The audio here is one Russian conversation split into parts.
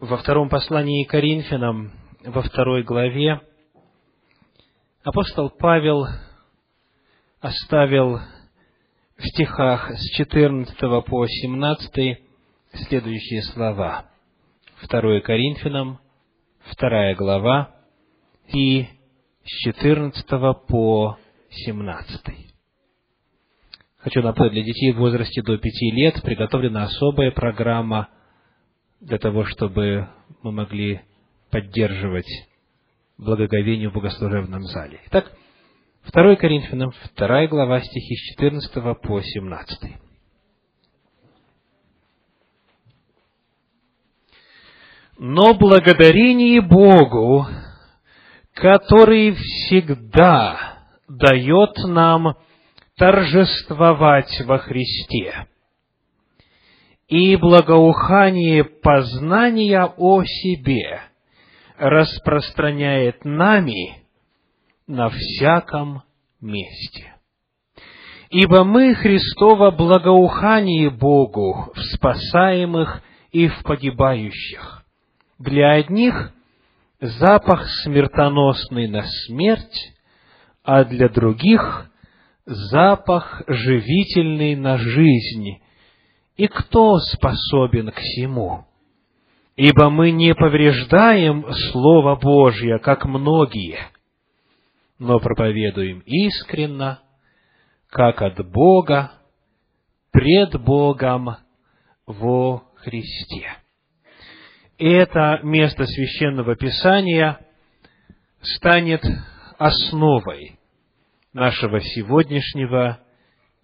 во втором послании Коринфянам, во второй главе, апостол Павел оставил в стихах с 14 по 17 следующие слова. 2 Коринфянам, 2 глава, и с 14 по 17. Хочу напомнить, для детей в возрасте до 5 лет приготовлена особая программа для того, чтобы мы могли поддерживать благоговение в богослужебном зале. Итак, 2 Коринфянам, 2 глава, стихи с 14 по 17. Но благодарение Богу, который всегда дает нам торжествовать во Христе, и благоухание познания о себе распространяет нами на всяком месте. Ибо мы Христово благоухание Богу в спасаемых и в погибающих для одних запах смертоносный на смерть, а для других запах живительный на жизнь. И кто способен к всему? Ибо мы не повреждаем Слово Божье, как многие, но проповедуем искренно, как от Бога, пред Богом во Христе это место священного писания станет основой нашего сегодняшнего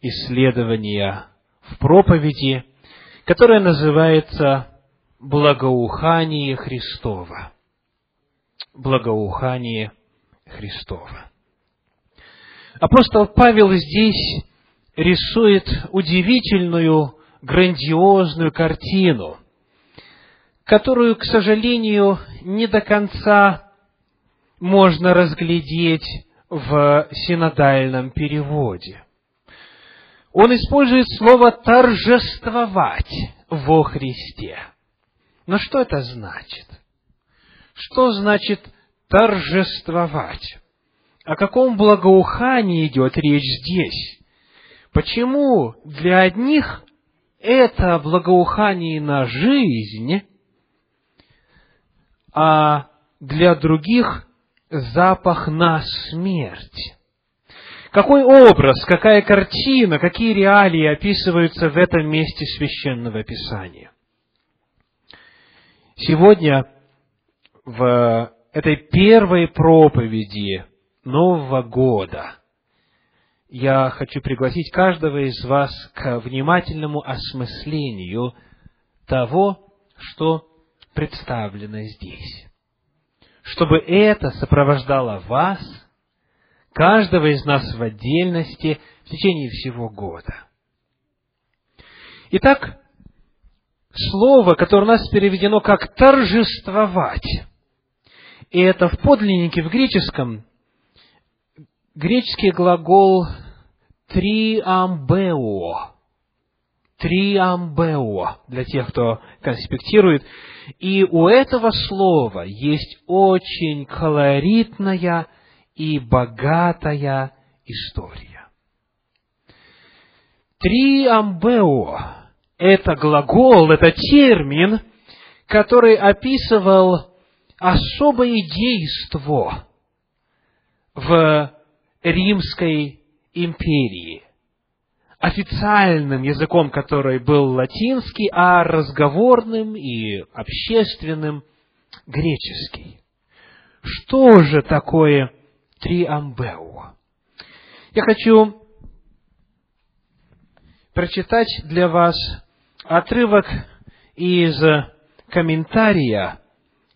исследования в проповеди, которое называется «Благоухание Христова». Благоухание Христова. Апостол Павел здесь рисует удивительную, грандиозную картину – которую, к сожалению, не до конца можно разглядеть в синодальном переводе. Он использует слово «торжествовать» во Христе. Но что это значит? Что значит торжествовать? О каком благоухании идет речь здесь? Почему для одних это благоухание на жизнь, а для других запах на смерть. Какой образ, какая картина, какие реалии описываются в этом месте священного писания? Сегодня в этой первой проповеди Нового года я хочу пригласить каждого из вас к внимательному осмыслению того, что представлено здесь. Чтобы это сопровождало вас, каждого из нас в отдельности, в течение всего года. Итак, слово, которое у нас переведено как «торжествовать», и это в подлиннике, в греческом, греческий глагол «триамбео», триамбео, для тех, кто конспектирует. И у этого слова есть очень колоритная и богатая история. Триамбео – это глагол, это термин, который описывал особое действо в Римской империи официальным языком, который был латинский, а разговорным и общественным греческий. Что же такое триамбео? Я хочу прочитать для вас отрывок из комментария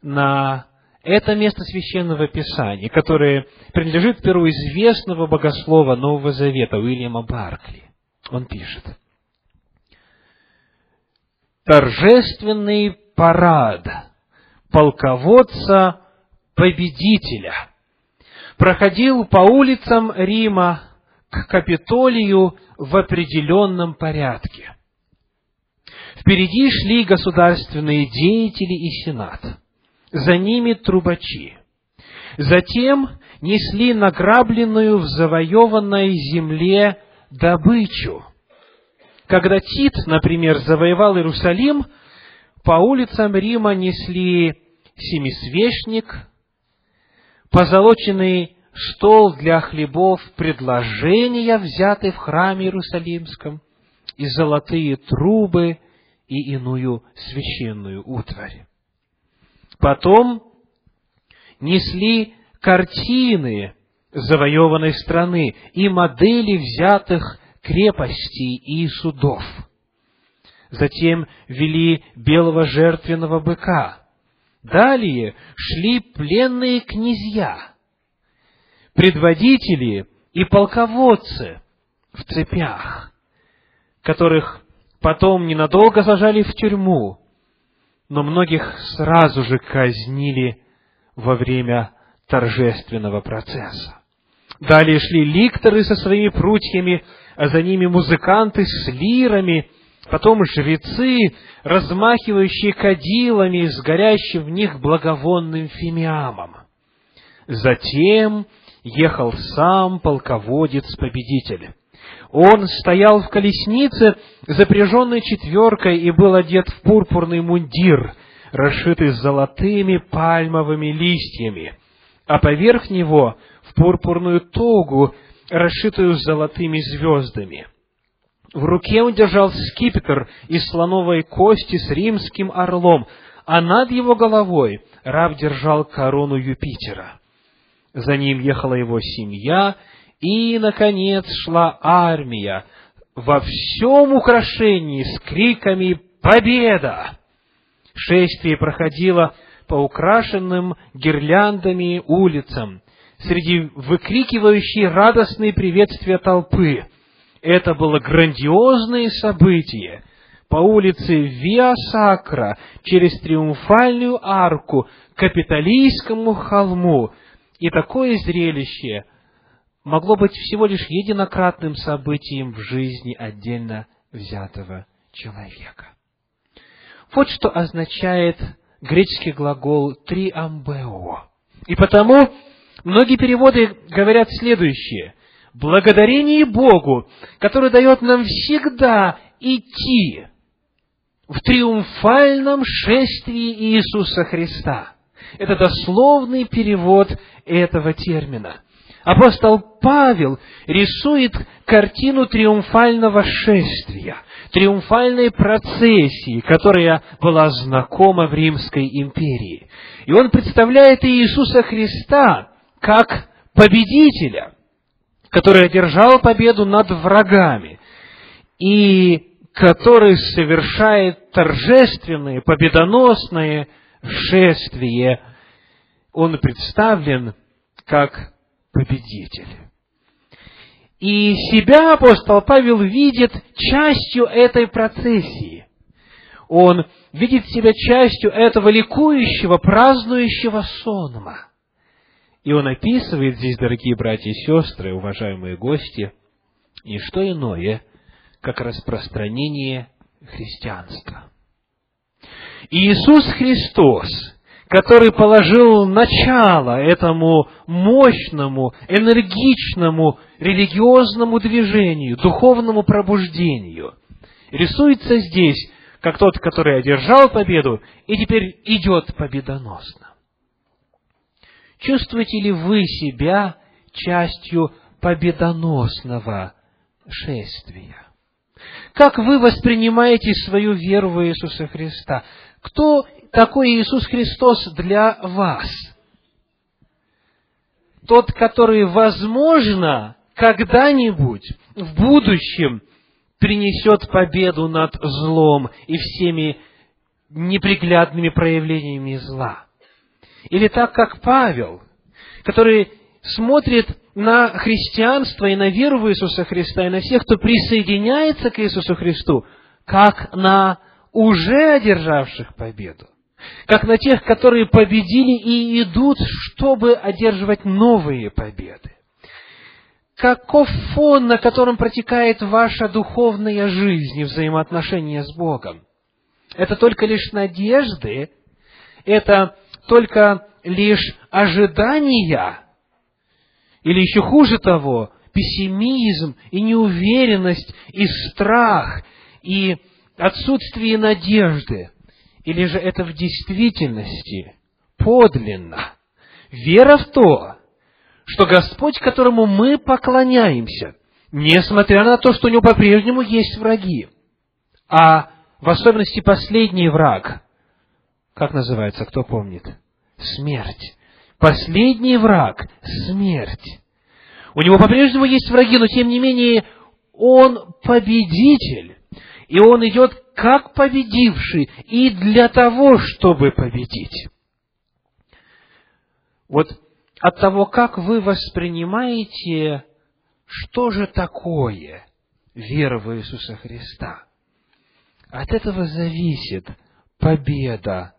на это место священного писания, которое принадлежит перу известного богослова Нового Завета Уильяма Баркли. Он пишет. Торжественный парад полководца-победителя проходил по улицам Рима к Капитолию в определенном порядке. Впереди шли государственные деятели и сенат. За ними трубачи. Затем несли награбленную в завоеванной земле добычу. Когда Тит, например, завоевал Иерусалим, по улицам Рима несли семисвечник, позолоченный стол для хлебов, предложения, взятые в храме Иерусалимском, и золотые трубы и иную священную утварь. Потом несли картины завоеванной страны и модели взятых крепостей и судов. Затем вели белого жертвенного быка. Далее шли пленные князья, предводители и полководцы в цепях, которых потом ненадолго сажали в тюрьму, но многих сразу же казнили во время торжественного процесса. Далее шли ликторы со своими прутьями, а за ними музыканты с лирами, потом жрецы, размахивающие кадилами с горящим в них благовонным фимиамом. Затем ехал сам полководец-победитель. Он стоял в колеснице, запряженной четверкой, и был одет в пурпурный мундир, расшитый золотыми пальмовыми листьями, а поверх него в пурпурную тогу, расшитую золотыми звездами. В руке он держал скипетр из слоновой кости с римским орлом, а над его головой раб держал корону Юпитера. За ним ехала его семья, и, наконец, шла армия во всем украшении с криками «Победа!». Шествие проходило по украшенным гирляндами улицам, среди выкрикивающей радостные приветствия толпы. Это было грандиозное событие. По улице Виа Сакра, через Триумфальную арку, к Капитолийскому холму. И такое зрелище могло быть всего лишь единократным событием в жизни отдельно взятого человека. Вот что означает греческий глагол «триамбео». И потому многие переводы говорят следующее. «Благодарение Богу, который дает нам всегда идти в триумфальном шествии Иисуса Христа». Это дословный перевод этого термина. Апостол Павел рисует картину триумфального шествия, триумфальной процессии, которая была знакома в Римской империи. И он представляет Иисуса Христа как победителя, который одержал победу над врагами и который совершает торжественное, победоносное шествие. Он представлен как победитель. И себя апостол Павел видит частью этой процессии. Он видит себя частью этого ликующего, празднующего сонма. И он описывает здесь, дорогие братья и сестры, уважаемые гости, не что иное, как распространение христианства. Иисус Христос который положил начало этому мощному, энергичному религиозному движению, духовному пробуждению, рисуется здесь как тот, который одержал победу и теперь идет победоносно. Чувствуете ли вы себя частью победоносного шествия? Как вы воспринимаете свою веру в Иисуса Христа? Кто такой Иисус Христос для вас? Тот, который, возможно, когда-нибудь в будущем принесет победу над злом и всеми неприглядными проявлениями зла. Или так, как Павел, который смотрит на христианство и на веру в Иисуса Христа, и на всех, кто присоединяется к Иисусу Христу, как на уже одержавших победу как на тех, которые победили и идут, чтобы одерживать новые победы. Каков фон, на котором протекает ваша духовная жизнь и взаимоотношения с Богом? это только лишь надежды, это только лишь ожидания, или еще хуже того, пессимизм и неуверенность, и страх, и отсутствие надежды, или же это в действительности подлинно? Вера в то, что Господь, которому мы поклоняемся, несмотря на то, что у него по-прежнему есть враги, а в особенности последний враг, как называется, кто помнит? Смерть. Последний враг – смерть. У него по-прежнему есть враги, но тем не менее он победитель. И он идет как победивший и для того, чтобы победить. Вот от того, как вы воспринимаете, что же такое вера в Иисуса Христа, от этого зависит победа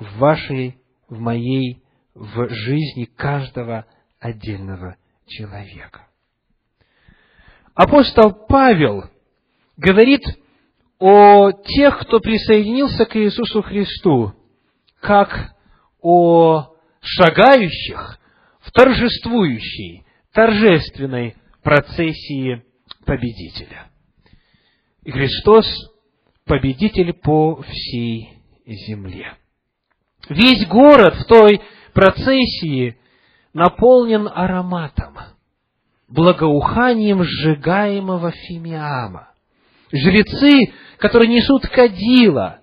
в вашей, в моей, в жизни каждого отдельного человека. Апостол Павел говорит о тех, кто присоединился к Иисусу Христу, как о шагающих в торжествующей, торжественной процессии победителя. И Христос – победитель по всей земле. Весь город в той процессии наполнен ароматом, благоуханием сжигаемого фимиама. Жрецы, которые несут кадила,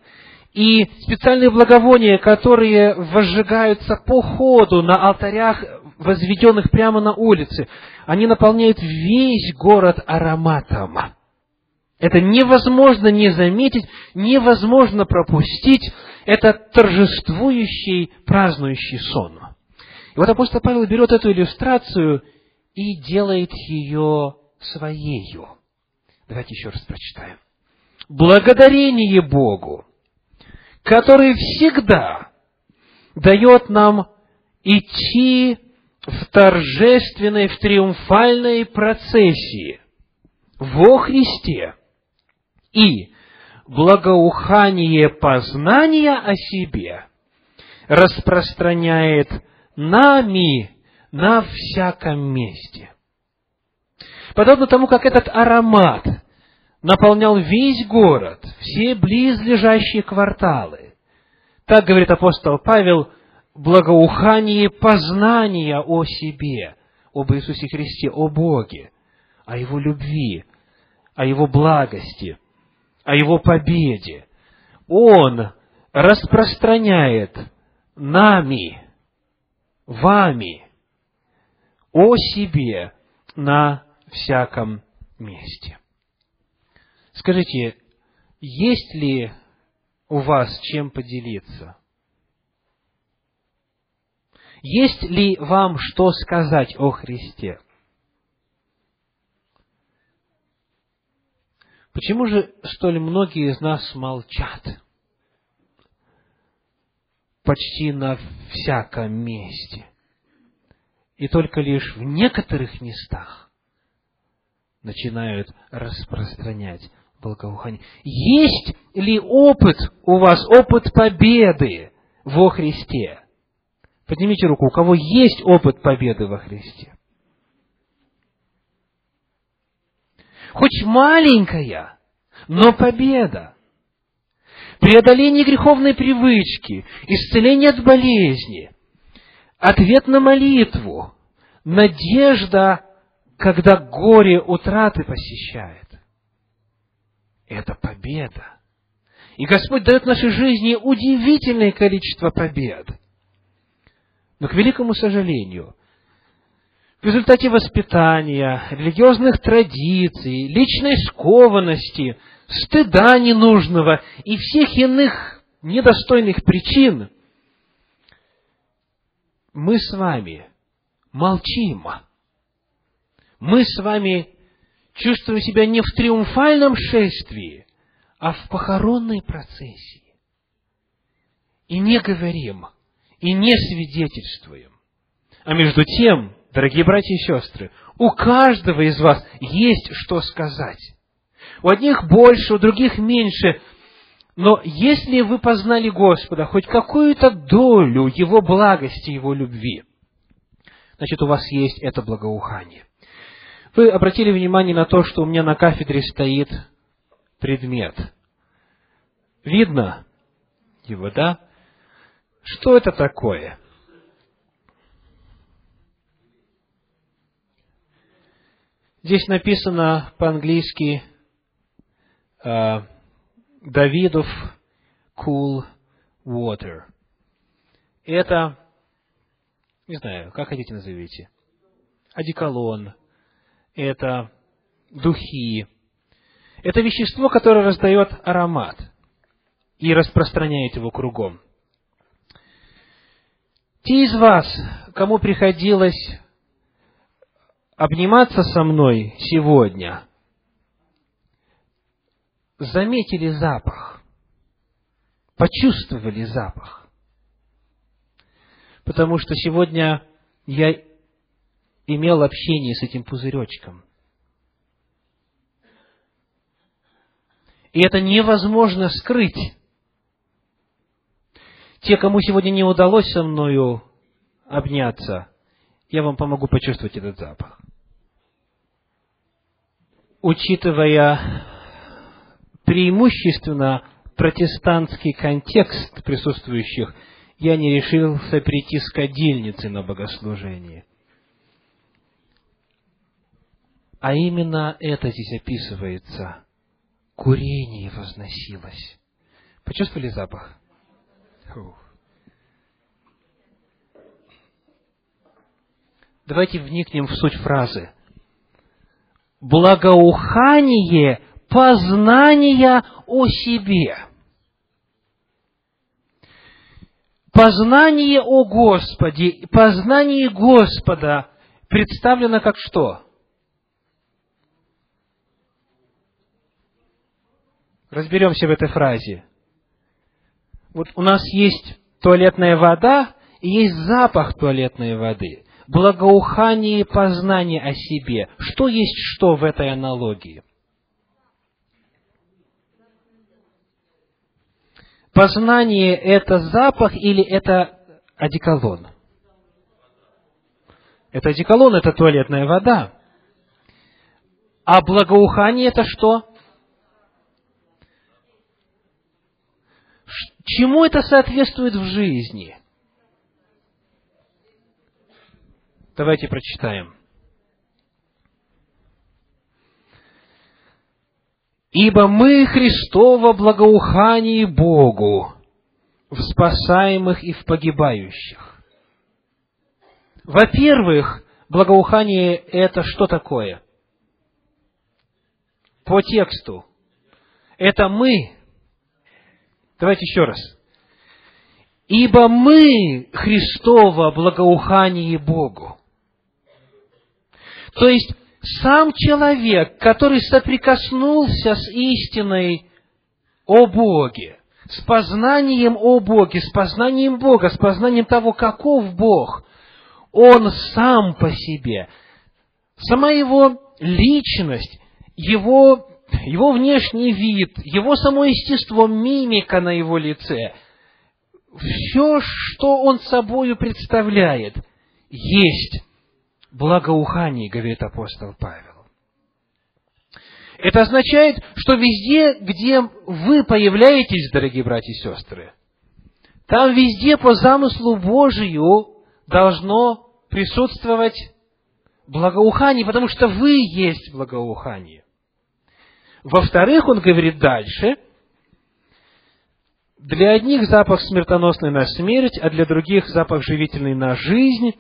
и специальные благовония, которые возжигаются по ходу на алтарях, возведенных прямо на улице, они наполняют весь город ароматом. Это невозможно не заметить, невозможно пропустить. Это торжествующий, празднующий сон. И вот апостол Павел берет эту иллюстрацию и делает ее своею. Давайте еще раз прочитаем. Благодарение Богу, который всегда дает нам идти в торжественной, в триумфальной процессии во Христе и благоухание познания о себе распространяет нами на всяком месте. Подобно тому, как этот аромат наполнял весь город, все близлежащие кварталы. Так говорит апостол Павел, благоухание познания о себе, об Иисусе Христе, о Боге, о Его любви, о Его благости, о Его победе. Он распространяет нами, вами, о себе на всяком месте. Скажите, есть ли у вас чем поделиться? Есть ли вам что сказать о Христе? Почему же столь многие из нас молчат? Почти на всяком месте. И только лишь в некоторых местах начинают распространять благоухание. Есть ли опыт у вас, опыт победы во Христе? Поднимите руку, у кого есть опыт победы во Христе. Хоть маленькая, но победа. Преодоление греховной привычки, исцеление от болезни, ответ на молитву, надежда, когда горе утраты посещает это победа. И Господь дает нашей жизни удивительное количество побед. Но, к великому сожалению, в результате воспитания, религиозных традиций, личной скованности, стыда ненужного и всех иных недостойных причин, мы с вами молчим. Мы с вами чувствуем себя не в триумфальном шествии, а в похоронной процессии. И не говорим, и не свидетельствуем. А между тем, дорогие братья и сестры, у каждого из вас есть что сказать. У одних больше, у других меньше, Но если вы познали Господа, хоть какую-то долю Его благости, Его любви, значит, у вас есть это благоухание. Вы обратили внимание на то, что у меня на кафедре стоит предмет. Видно его, да? Что это такое? Здесь написано по-английски uh, Давидов cool water. Это, не знаю, как хотите назовите, одеколон, это духи, это вещество, которое раздает аромат и распространяет его кругом. Те из вас, кому приходилось обниматься со мной сегодня, заметили запах, почувствовали запах. Потому что сегодня я имел общение с этим пузыречком. И это невозможно скрыть. Те, кому сегодня не удалось со мною обняться, я вам помогу почувствовать этот запах. Учитывая преимущественно протестантский контекст присутствующих, я не решился прийти с кадильницы на богослужение. А именно это здесь описывается. Курение возносилось. Почувствовали запах? Фух. Давайте вникнем в суть фразы. Благоухание познания о себе. Познание о Господе, познание Господа представлено как что? Разберемся в этой фразе. Вот у нас есть туалетная вода и есть запах туалетной воды. Благоухание и познание о себе. Что есть что в этой аналогии? Познание – это запах или это одеколон? Это одеколон, это туалетная вода. А благоухание – это что? Чему это соответствует в жизни? Давайте прочитаем. Ибо мы Христово благоухание Богу в спасаемых и в погибающих. Во-первых, благоухание – это что такое? По тексту. Это мы. Давайте еще раз. Ибо мы Христово благоухание Богу. То есть, сам человек, который соприкоснулся с истиной о Боге, с познанием о Боге, с познанием Бога, с познанием того, каков Бог, он сам по себе, сама его личность, его, его внешний вид, его само естество, мимика на его лице, все, что он собою представляет, есть благоухании, говорит апостол Павел. Это означает, что везде, где вы появляетесь, дорогие братья и сестры, там везде по замыслу Божию должно присутствовать благоухание, потому что вы есть благоухание. Во-вторых, он говорит дальше, для одних запах смертоносный на смерть, а для других запах живительный на жизнь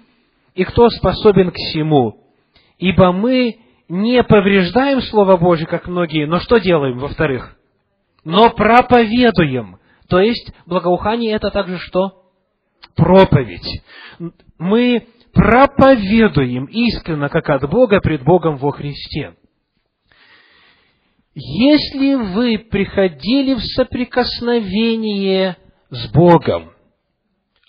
и кто способен к всему? Ибо мы не повреждаем Слово Божье, как многие, но что делаем, во-вторых? Но проповедуем. То есть, благоухание это также что? Проповедь. Мы проповедуем искренно, как от Бога, пред Богом во Христе. Если вы приходили в соприкосновение с Богом,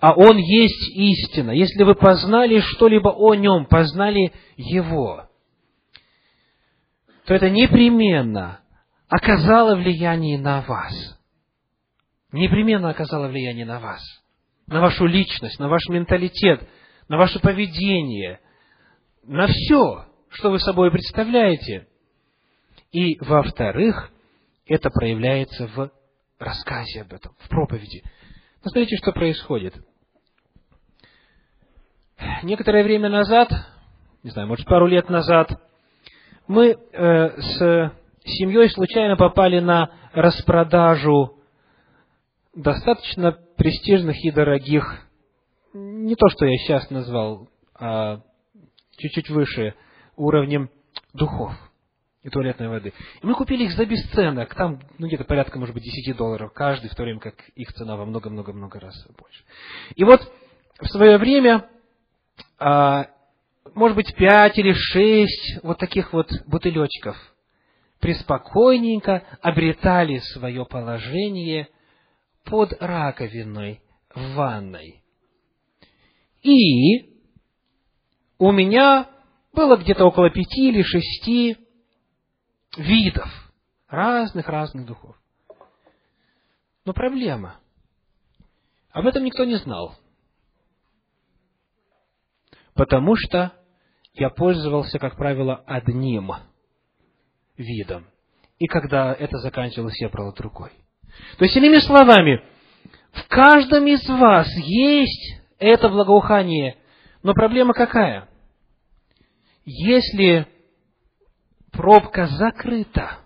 а Он есть истина. Если вы познали что-либо о Нем, познали Его, то это непременно оказало влияние на вас. непременно оказало влияние на вас, на вашу личность, на ваш менталитет, на ваше поведение, на все, что вы собой представляете. И, во-вторых, это проявляется в рассказе об этом, в проповеди. Посмотрите, что происходит. Некоторое время назад, не знаю, может, пару лет назад, мы э, с семьей случайно попали на распродажу достаточно престижных и дорогих, не то, что я сейчас назвал, а чуть-чуть выше уровнем духов и туалетной воды. И мы купили их за бесценок, там ну, где-то порядка, может быть, 10 долларов каждый, в то время как их цена во много-много-много раз больше. И вот в свое время, может быть, 5 или 6 вот таких вот бутылечков преспокойненько обретали свое положение под раковиной в ванной. И у меня было где-то около пяти или шести видов разных-разных духов. Но проблема. Об этом никто не знал. Потому что я пользовался, как правило, одним видом. И когда это заканчивалось, я брал другой. То есть, иными словами, в каждом из вас есть это благоухание. Но проблема какая? Если пробка закрыта,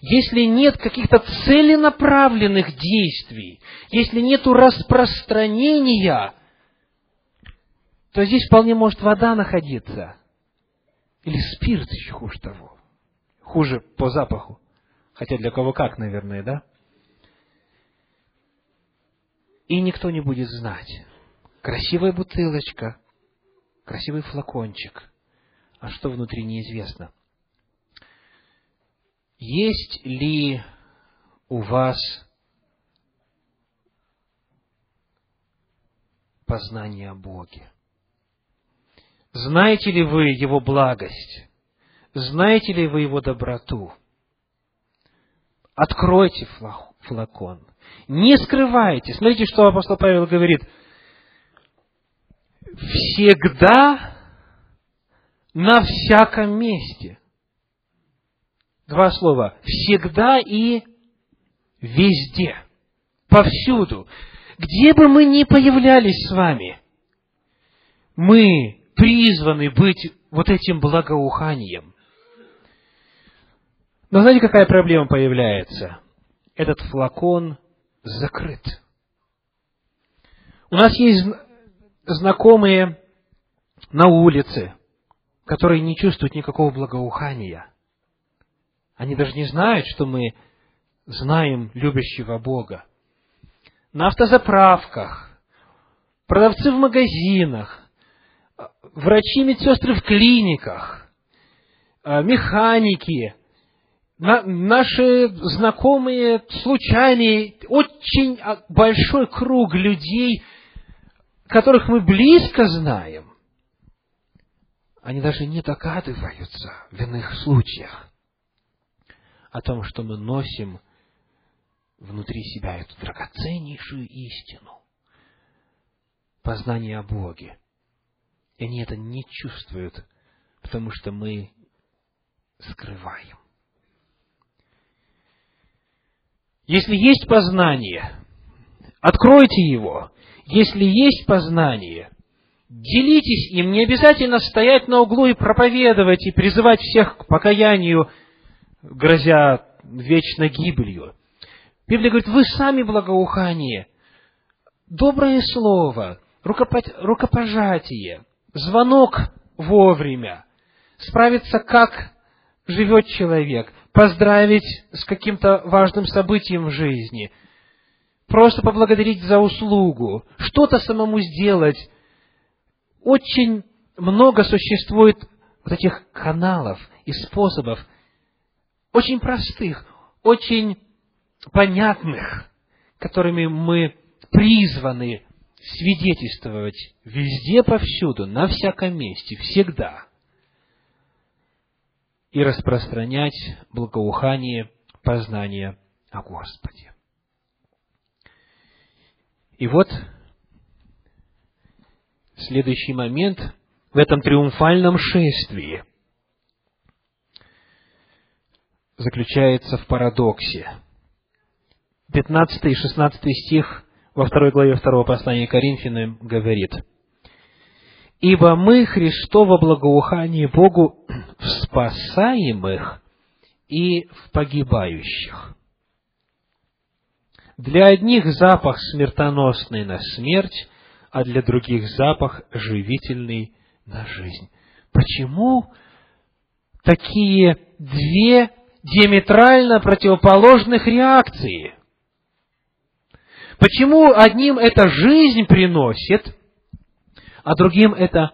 если нет каких-то целенаправленных действий, если нет распространения, то здесь вполне может вода находиться. Или спирт еще хуже того. Хуже по запаху. Хотя для кого как, наверное, да? И никто не будет знать. Красивая бутылочка, красивый флакончик. А что внутри неизвестно. Есть ли у вас познание о Боге? Знаете ли вы Его благость? Знаете ли вы Его доброту? Откройте флакон. Не скрывайте. Смотрите, что апостол Павел говорит. Всегда на всяком месте. Два слова. Всегда и везде. Повсюду. Где бы мы ни появлялись с вами, мы призваны быть вот этим благоуханием. Но знаете, какая проблема появляется? Этот флакон закрыт. У нас есть знакомые на улице, которые не чувствуют никакого благоухания. Они даже не знают, что мы знаем любящего Бога. На автозаправках, продавцы в магазинах, врачи, медсестры в клиниках, механики, наши знакомые, случайные, очень большой круг людей, которых мы близко знаем, они даже не догадываются в иных случаях о том, что мы носим внутри себя эту драгоценнейшую истину, познание о Боге. И они это не чувствуют, потому что мы скрываем. Если есть познание, откройте его. Если есть познание, делитесь им. Не обязательно стоять на углу и проповедовать, и призывать всех к покаянию, грозя вечно гибелью. Библия говорит, вы сами благоухание, доброе слово, рукопожатие, звонок вовремя, справиться, как живет человек, поздравить с каким-то важным событием в жизни, просто поблагодарить за услугу, что-то самому сделать. Очень много существует вот этих каналов и способов, очень простых, очень понятных, которыми мы призваны свидетельствовать везде, повсюду, на всяком месте, всегда – и распространять благоухание познания о Господе. И вот следующий момент в этом триумфальном шествии заключается в парадоксе. 15 и 16 стих во второй главе второго послания Коринфянам говорит, «Ибо мы Христово благоухание Богу в спасаемых и в погибающих. Для одних запах смертоносный на смерть, а для других запах живительный на жизнь. Почему такие две диаметрально противоположных реакции? Почему одним это жизнь приносит, а другим это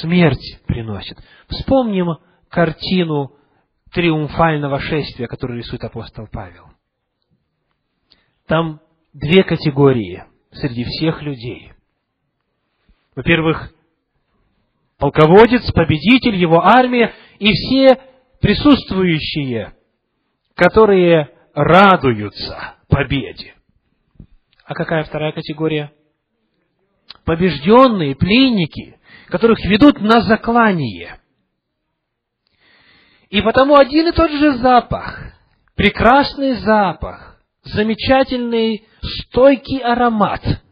смерть приносит? Вспомним картину триумфального шествия, которую рисует апостол Павел. Там две категории среди всех людей. Во-первых, полководец, победитель, его армия и все присутствующие, которые радуются победе. А какая вторая категория? Побежденные, пленники, которых ведут на заклание. И потому один и тот же запах, прекрасный запах, замечательный, стойкий аромат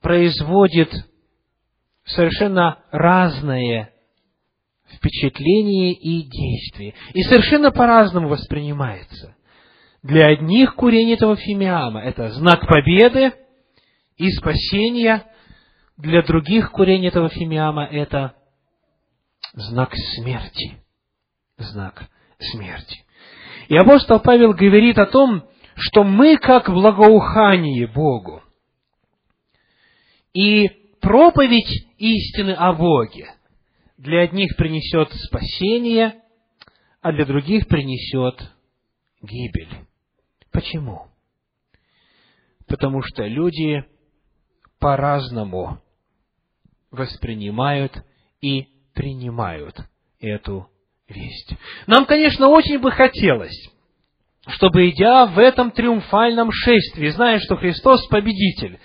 производит совершенно разное впечатление и действие. И совершенно по-разному воспринимается. Для одних курение этого фимиама – это знак победы и спасения. Для других курение этого фимиама – это знак смерти. Знак смерти. И апостол Павел говорит о том, что мы как благоухание Богу. И проповедь истины о Боге для одних принесет спасение, а для других принесет гибель. Почему? Потому что люди по-разному воспринимают и принимают эту весть. Нам, конечно, очень бы хотелось, чтобы, идя в этом триумфальном шествии, зная, что Христос победитель,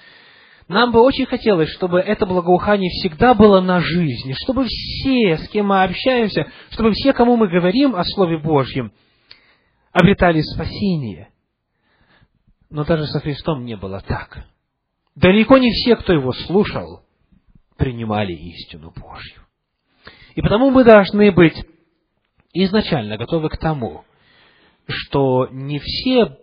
нам бы очень хотелось, чтобы это благоухание всегда было на жизни, чтобы все, с кем мы общаемся, чтобы все, кому мы говорим о Слове Божьем, обретали спасение. Но даже со Христом не было так. Далеко не все, кто его слушал, принимали истину Божью. И потому мы должны быть изначально готовы к тому, что не все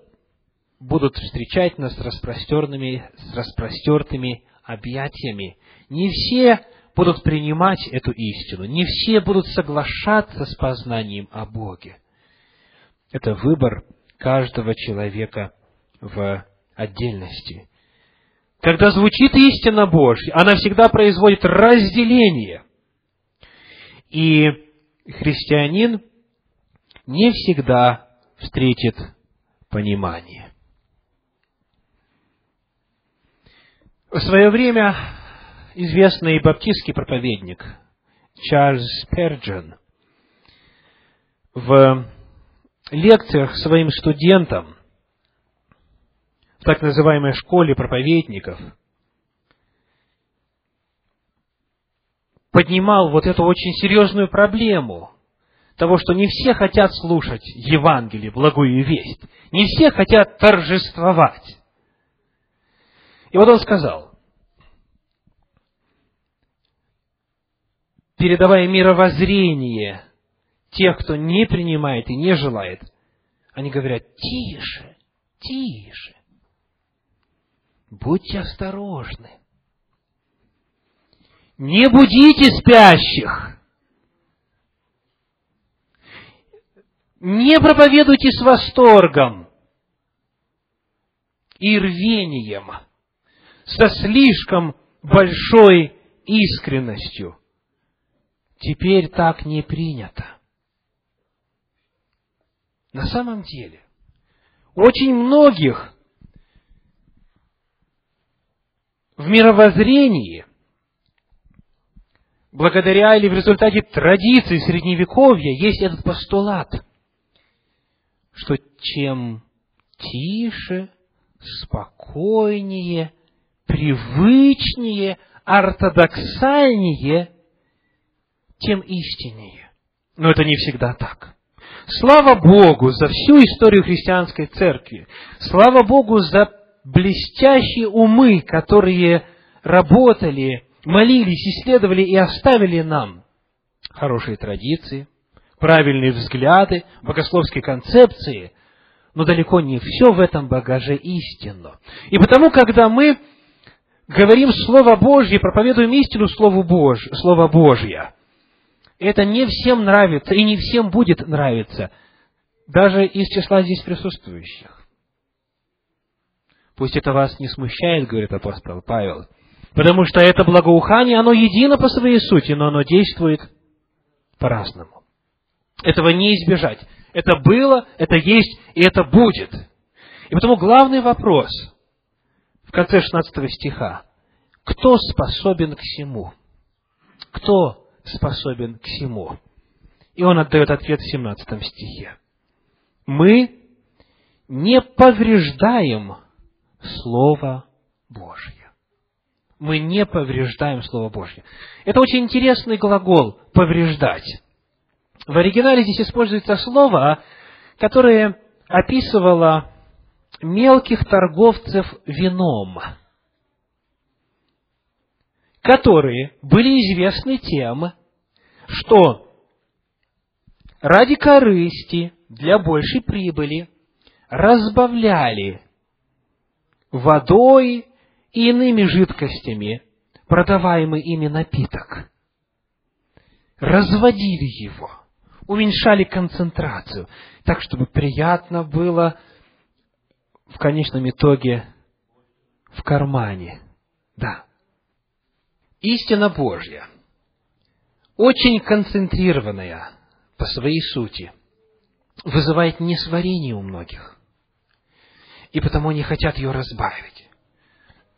будут встречать нас с распростерными, с распростертыми объятиями. Не все будут принимать эту истину, не все будут соглашаться с познанием о Боге. Это выбор каждого человека в отдельности. Когда звучит истина Божья, она всегда производит разделение. И христианин не всегда встретит понимание. В свое время известный баптистский проповедник Чарльз Перджин в лекциях своим студентам так называемой школе проповедников поднимал вот эту очень серьезную проблему того, что не все хотят слушать Евангелие, благую весть. Не все хотят торжествовать. И вот он сказал, передавая мировоззрение тех, кто не принимает и не желает, они говорят, тише, тише, будьте осторожны, не будите спящих, не проповедуйте с восторгом и рвением – со слишком большой искренностью. Теперь так не принято. На самом деле, очень многих в мировоззрении, благодаря или в результате традиций Средневековья, есть этот постулат, что чем тише, спокойнее привычнее, ортодоксальнее, тем истиннее. Но это не всегда так. Слава Богу за всю историю христианской церкви. Слава Богу за блестящие умы, которые работали, молились, исследовали и оставили нам хорошие традиции, правильные взгляды, богословские концепции, но далеко не все в этом багаже истинно. И потому, когда мы говорим Слово Божье, проповедуем истину Слову Бож... Слово Божье, это не всем нравится и не всем будет нравиться, даже из числа здесь присутствующих. Пусть это вас не смущает, говорит апостол Павел, потому что это благоухание, оно едино по своей сути, но оно действует по-разному. Этого не избежать. Это было, это есть и это будет. И потому главный вопрос в конце 16 стиха. Кто способен к всему? Кто способен к всему? И он отдает ответ в 17 стихе. Мы не повреждаем Слово Божье. Мы не повреждаем Слово Божье. Это очень интересный глагол «повреждать». В оригинале здесь используется слово, которое описывало мелких торговцев вином, которые были известны тем, что ради корысти, для большей прибыли, разбавляли водой и иными жидкостями продаваемый ими напиток. Разводили его, уменьшали концентрацию, так, чтобы приятно было в конечном итоге в кармане. Да. Истина Божья, очень концентрированная по своей сути, вызывает несварение у многих. И потому они хотят ее разбавить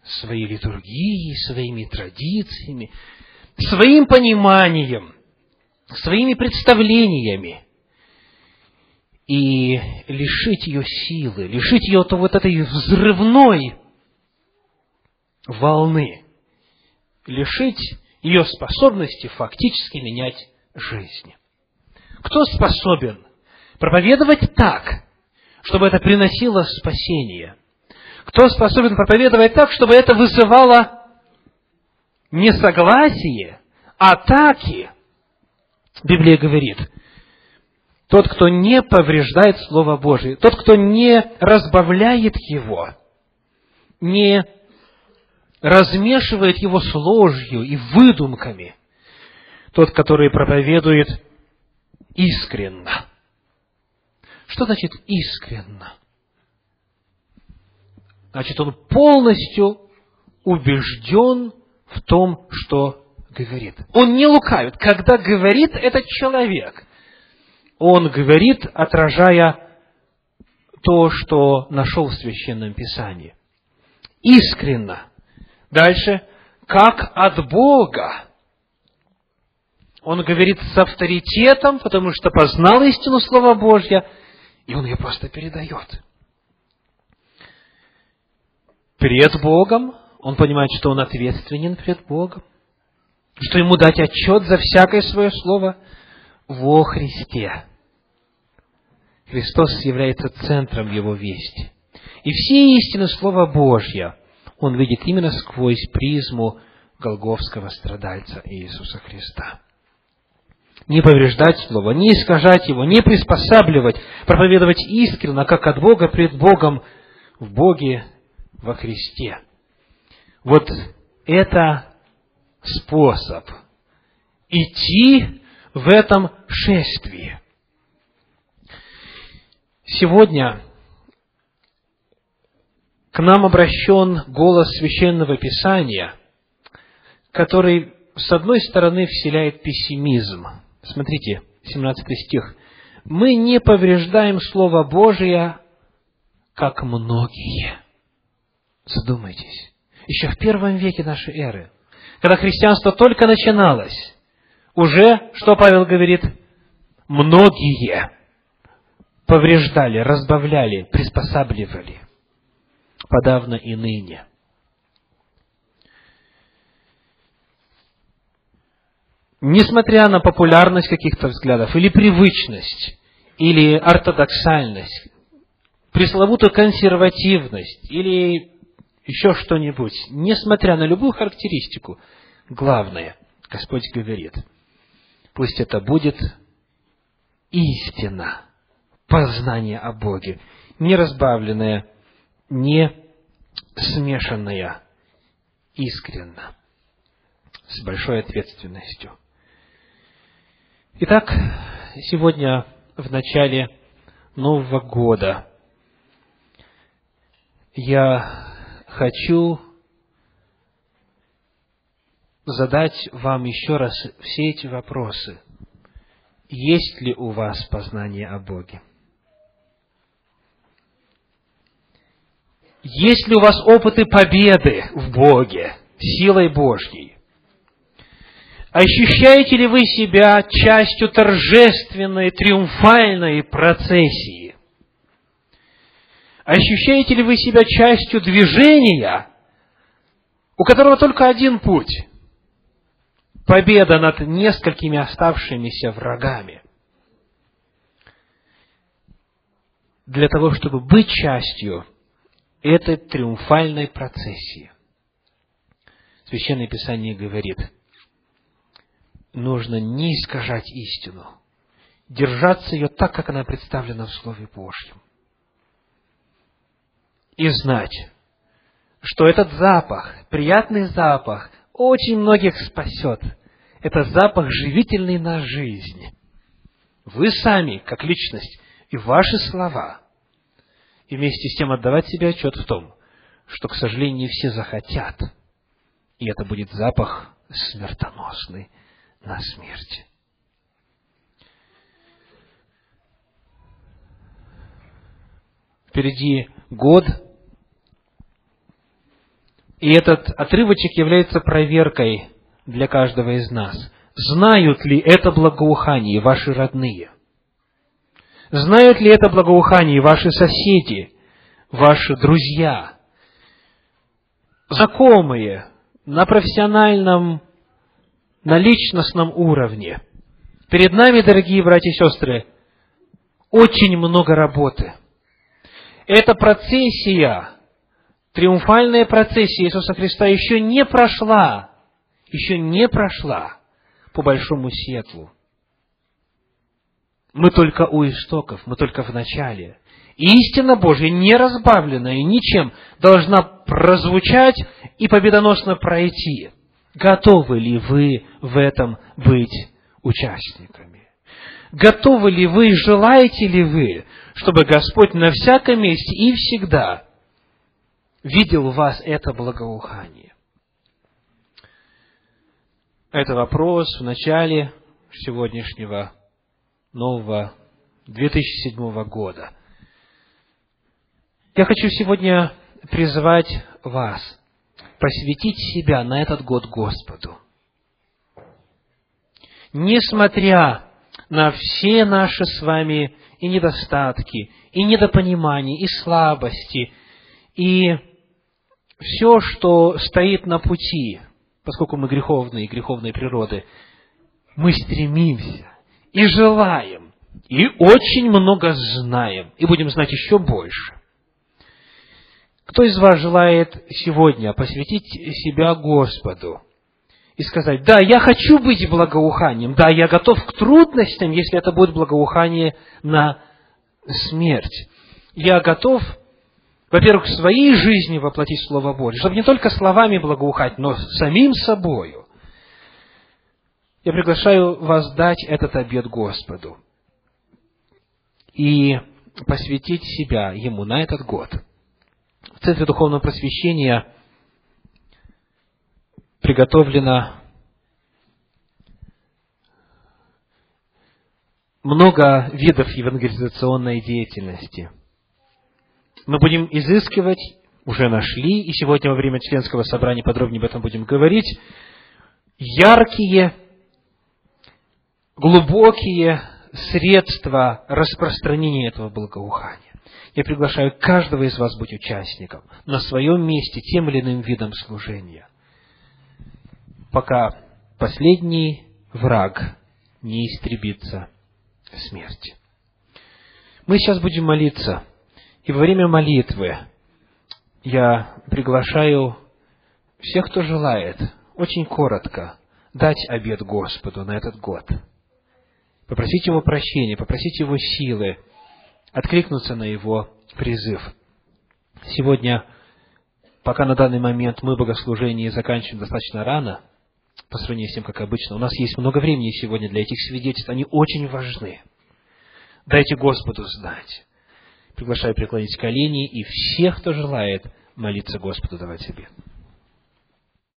своей литургией, своими традициями, своим пониманием, своими представлениями и лишить ее силы, лишить ее от вот этой взрывной волны, лишить ее способности фактически менять жизнь. Кто способен проповедовать так, чтобы это приносило спасение – кто способен проповедовать так, чтобы это вызывало не согласие, а атаки? Библия говорит, тот, кто не повреждает Слово Божие, тот, кто не разбавляет его, не размешивает его с ложью и выдумками, тот, который проповедует искренно. Что значит искренно? Значит, он полностью убежден в том, что говорит. Он не лукавит. Когда говорит этот человек, он говорит, отражая то, что нашел в Священном Писании. Искренно. Дальше, как от Бога. Он говорит с авторитетом, потому что познал истину Слова Божья, и он ее просто передает пред Богом, он понимает, что он ответственен пред Богом, что ему дать отчет за всякое свое слово во Христе. Христос является центром его вести. И все истины Слова Божья он видит именно сквозь призму Голговского страдальца Иисуса Христа. Не повреждать Слово, не искажать его, не приспосабливать, проповедовать искренно, как от Бога пред Богом, в Боге во Христе. Вот это способ идти в этом шествии. Сегодня к нам обращен голос священного писания, который, с одной стороны, вселяет пессимизм. Смотрите, 17 стих. «Мы не повреждаем Слово Божие, как многие». Задумайтесь. Еще в первом веке нашей эры, когда христианство только начиналось, уже, что Павел говорит, многие повреждали, разбавляли, приспосабливали. Подавно и ныне. Несмотря на популярность каких-то взглядов, или привычность, или ортодоксальность, пресловутую консервативность, или еще что-нибудь, несмотря на любую характеристику, главное, Господь говорит, пусть это будет истина, познание о Боге, не разбавленное, не смешанное, искренно, с большой ответственностью. Итак, сегодня в начале Нового года я хочу задать вам еще раз все эти вопросы. Есть ли у вас познание о Боге? Есть ли у вас опыты победы в Боге, силой Божьей? Ощущаете ли вы себя частью торжественной, триумфальной процессии? Ощущаете ли вы себя частью движения, у которого только один путь – победа над несколькими оставшимися врагами? Для того, чтобы быть частью этой триумфальной процессии, Священное Писание говорит – нужно не искажать истину, держаться ее так, как она представлена в Слове Божьем. И знать, что этот запах, приятный запах, очень многих спасет. Это запах живительный на жизнь. Вы сами, как личность, и ваши слова. И вместе с тем отдавать себе отчет в том, что, к сожалению, не все захотят. И это будет запах смертоносный на смерть. Впереди год, и этот отрывочек является проверкой для каждого из нас. Знают ли это благоухание ваши родные? Знают ли это благоухание ваши соседи, ваши друзья, знакомые на профессиональном на личностном уровне. Перед нами, дорогие братья и сестры, очень много работы. Эта процессия, триумфальная процессия Иисуса Христа еще не прошла, еще не прошла по большому светлу. Мы только у истоков, мы только в начале. Истина Божья, не разбавленная ничем, должна прозвучать и победоносно пройти. Готовы ли вы в этом быть участниками? Готовы ли вы, желаете ли вы, чтобы Господь на всяком месте и всегда видел в вас это благоухание? Это вопрос в начале сегодняшнего нового 2007 года. Я хочу сегодня призвать вас посвятить себя на этот год Господу. Несмотря на все наши с вами и недостатки, и недопонимания, и слабости, и все, что стоит на пути, поскольку мы греховные, греховной природы, мы стремимся и желаем, и очень много знаем, и будем знать еще больше. Кто из вас желает сегодня посвятить себя Господу и сказать, да, я хочу быть благоуханием, да, я готов к трудностям, если это будет благоухание на смерть. Я готов, во-первых, в своей жизни воплотить Слово Божье, чтобы не только словами благоухать, но самим собою. Я приглашаю вас дать этот обед Господу и посвятить себя Ему на этот год – в Центре Духовного Просвещения приготовлено много видов евангелизационной деятельности. Мы будем изыскивать, уже нашли, и сегодня во время членского собрания подробнее об этом будем говорить, яркие, глубокие средства распространения этого благоухания. Я приглашаю каждого из вас быть участником на своем месте тем или иным видом служения. Пока последний враг не истребится смерть. Мы сейчас будем молиться, и во время молитвы я приглашаю всех, кто желает, очень коротко дать обед Господу на этот год. Попросить Его прощения, попросить Его силы, откликнуться на Его призыв. Сегодня, пока на данный момент мы богослужение заканчиваем достаточно рано, по сравнению с тем, как обычно, у нас есть много времени сегодня для этих свидетельств, они очень важны. Дайте Господу знать. Приглашаю преклонить колени и всех, кто желает молиться Господу, давать обед.